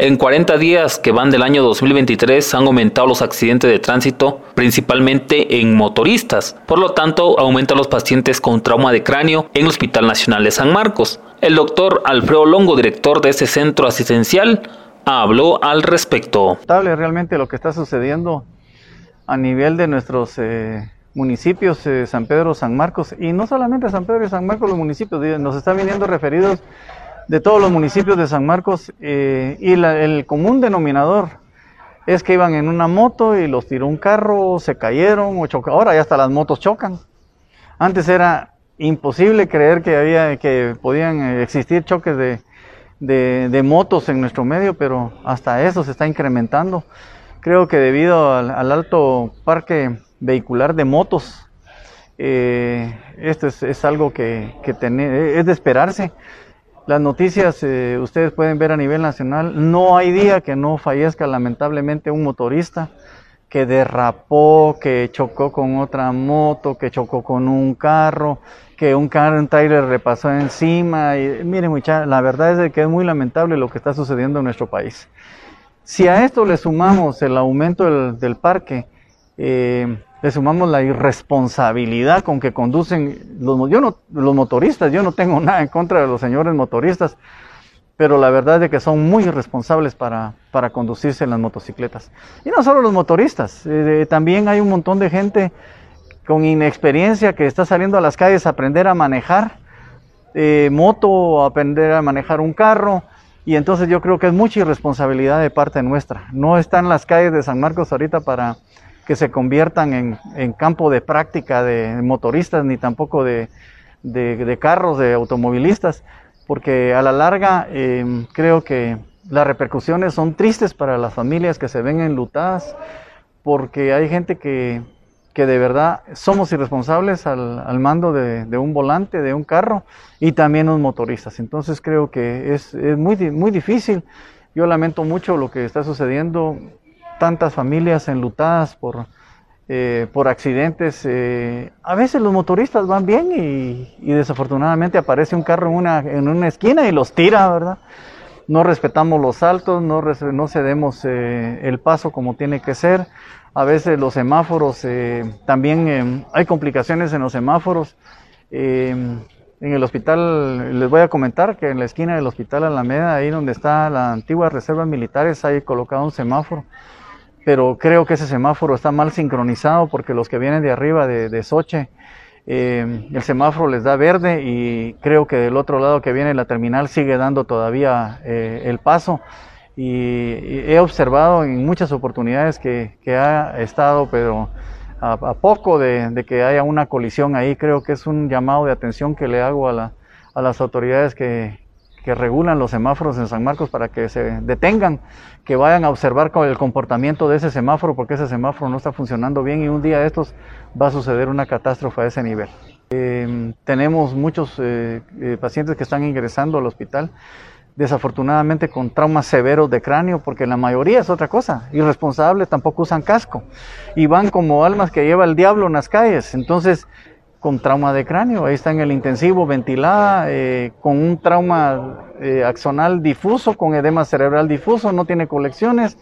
En 40 días que van del año 2023 han aumentado los accidentes de tránsito, principalmente en motoristas. Por lo tanto, aumentan los pacientes con trauma de cráneo en el Hospital Nacional de San Marcos. El doctor Alfredo Longo, director de este centro asistencial, habló al respecto. Realmente lo que está sucediendo a nivel de nuestros eh, municipios, eh, San Pedro, San Marcos, y no solamente San Pedro y San Marcos, los municipios, nos están viniendo referidos de todos los municipios de San Marcos eh, y el común denominador es que iban en una moto y los tiró un carro, se cayeron o chocaron. Ahora ya hasta las motos chocan. Antes era imposible creer que había que podían existir choques de, de, motos en nuestro medio, pero hasta eso se está incrementando. Creo que debido al, alto parque vehicular de motos, eh, esto es, algo que, que es de esperarse. Las noticias eh, ustedes pueden ver a nivel nacional, no hay día que no fallezca lamentablemente un motorista que derrapó, que chocó con otra moto, que chocó con un carro, que un carro, un trailer repasó encima. Miren, muchachos, la verdad es que es muy lamentable lo que está sucediendo en nuestro país. Si a esto le sumamos el aumento del, parque, eh, le sumamos la irresponsabilidad con que conducen los, yo no, los motoristas. Yo no tengo nada en contra de los señores motoristas, pero la verdad es que son muy irresponsables para, para conducirse en las motocicletas. Y no solo los motoristas, eh, también hay un montón de gente con inexperiencia que está saliendo a las calles a aprender a manejar eh, moto, a aprender a manejar un carro. Y entonces yo creo que es mucha irresponsabilidad de parte nuestra. No están las calles de San Marcos ahorita para que se conviertan en, campo de práctica de motoristas ni tampoco de, carros, de automovilistas, porque a la larga em, creo que las repercusiones son tristes para las familias que se ven enlutadas, porque hay gente que, de verdad somos irresponsables al, mando de, un volante, de un carro y también los motoristas. Entonces creo que es, es muy, muy difícil. Yo lamento mucho lo que está sucediendo tantas familias enlutadas por, eh, por accidentes. Eh, a veces los motoristas van bien y, desafortunadamente aparece un carro en una, en una esquina y los tira, ¿verdad? No respetamos los saltos, no, no cedemos eh, el paso como tiene que ser. A veces los semáforos, también hay complicaciones en los semáforos. en el hospital, les voy a comentar que en la esquina del hospital Alameda, ahí donde está la antigua reserva militares, hay colocado un semáforo pero creo que ese semáforo está mal sincronizado porque los que vienen de arriba de, Soche, eh, el semáforo les da verde y creo que del otro lado que viene la terminal sigue dando todavía eh, el paso. Y, he observado en muchas oportunidades que, ha estado, pero a, poco de, que haya una colisión ahí, creo que es un llamado de atención que le hago a, a las autoridades que, que regulan los semáforos en San Marcos para que se detengan, que vayan a observar el comportamiento de ese semáforo, porque ese semáforo no está funcionando bien y un día de estos va a suceder una catástrofe a ese nivel. Em, tenemos muchos eh, eh, pacientes que están ingresando al hospital, desafortunadamente con traumas severos de cráneo, porque la mayoría es otra cosa, irresponsables, tampoco usan casco y van como almas que lleva el diablo en las calles. Entonces, con trauma de cráneo. Ahí está en el intensivo, ventilada, eh, con un trauma eh, axonal difuso, con edema cerebral difuso, no tiene colecciones,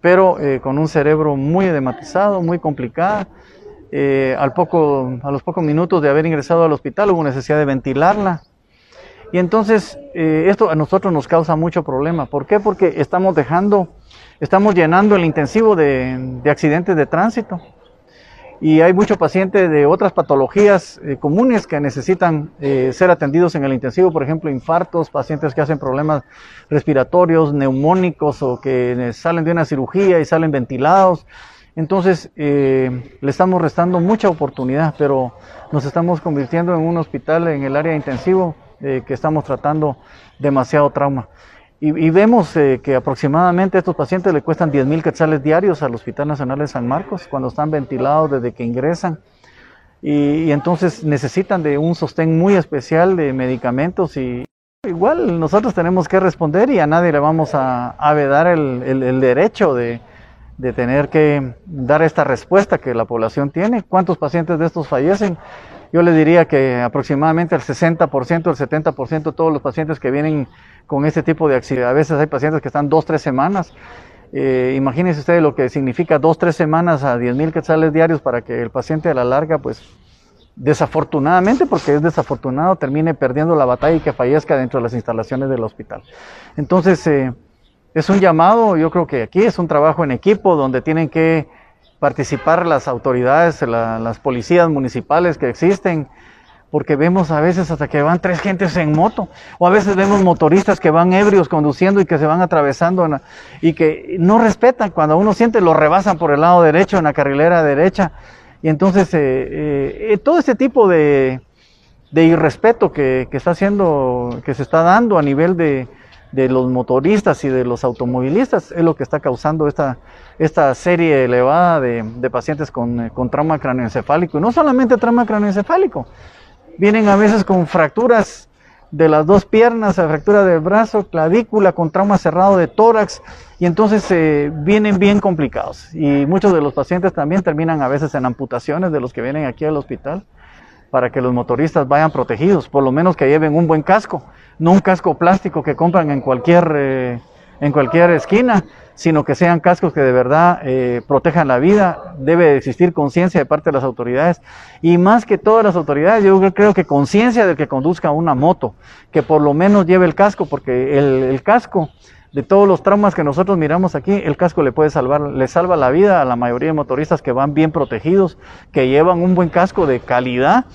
pero eh, con un cerebro muy edematizado, muy complicada. al poco, a los pocos minutos de haber ingresado al hospital hubo necesidad de ventilarla. Y entonces esto a nosotros nos causa mucho problema. ¿Por qué? Porque estamos dejando, estamos llenando el intensivo de accidentes de tránsito y hay muchos pacientes de otras patologías eh, comunes que necesitan eh, ser atendidos en el intensivo, por ejemplo, infartos, pacientes que hacen problemas respiratorios, neumónicos o que salen de una cirugía y salen ventilados. Entonces, eh, le estamos restando mucha oportunidad, pero nos estamos convirtiendo en un hospital en el área intensivo que estamos tratando demasiado trauma. Y, vemos eh, que aproximadamente a estos pacientes le cuestan 10 mil quetzales diarios al Hospital Nacional de San Marcos cuando están ventilados desde que ingresan. Y, entonces necesitan de un sostén muy especial de medicamentos y igual nosotros tenemos que responder y a nadie le vamos a, vedar el, derecho de, de tener que dar esta respuesta que la población tiene. ¿Cuántos pacientes de estos fallecen? yo le diría que aproximadamente el 60%, el 70% de todos los pacientes que vienen con este tipo de accidentes, a veces hay pacientes que están dos, tres semanas. Eh, imagínense ustedes lo que significa dos, tres semanas a 10 mil quetzales diarios para que el paciente a la larga, pues desafortunadamente, porque es desafortunado, termine perdiendo la batalla y que fallezca dentro de las instalaciones del hospital. Entonces, eh, es un llamado, yo creo que aquí es un trabajo en equipo donde tienen que participar las autoridades, las policías municipales que existen, porque vemos a veces hasta que van tres gentes en moto, o a veces vemos motoristas que van ebrios conduciendo y que se van atravesando y que no respetan, cuando uno siente lo rebasan por el lado derecho en la carrilera derecha, y entonces eh, eh, eh, todo este tipo de, de irrespeto que, que, está haciendo, que se está dando a nivel de, de los motoristas y de los automovilistas es lo que está causando esta, esta serie elevada de, de pacientes con, eh, con, trauma craneoencefálico. Y no solamente trauma craneoencefálico, vienen a veces con fracturas de las dos piernas, fractura del brazo, clavícula, con trauma cerrado de tórax, y entonces eh, vienen bien complicados. Y muchos de los pacientes también terminan a veces en amputaciones de los que vienen aquí al hospital para que los motoristas vayan protegidos, por lo menos que lleven un buen casco, no un casco plástico que compran en cualquier, eh, en cualquier esquina, sino que sean cascos que de verdad eh, protejan la vida. Debe existir conciencia de parte de las autoridades y más que todas las autoridades, yo creo que conciencia del que conduzca una moto, que por lo menos lleve el casco, porque el, el casco de todos los traumas que nosotros miramos aquí, el casco le puede salvar, le salva la vida a la mayoría de motoristas que van bien protegidos, que llevan un buen casco de calidad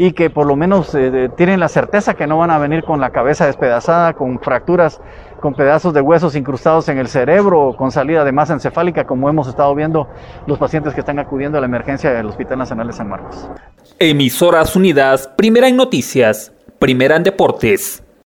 y que por lo menos eh, tienen la certeza que no van a venir con la cabeza despedazada, con fracturas, con pedazos de huesos incrustados en el cerebro, con salida de masa encefálica, como hemos estado viendo los pacientes que están acudiendo a la emergencia del Hospital Nacional de San Marcos. Emisoras Unidas, primera en noticias, primera en deportes.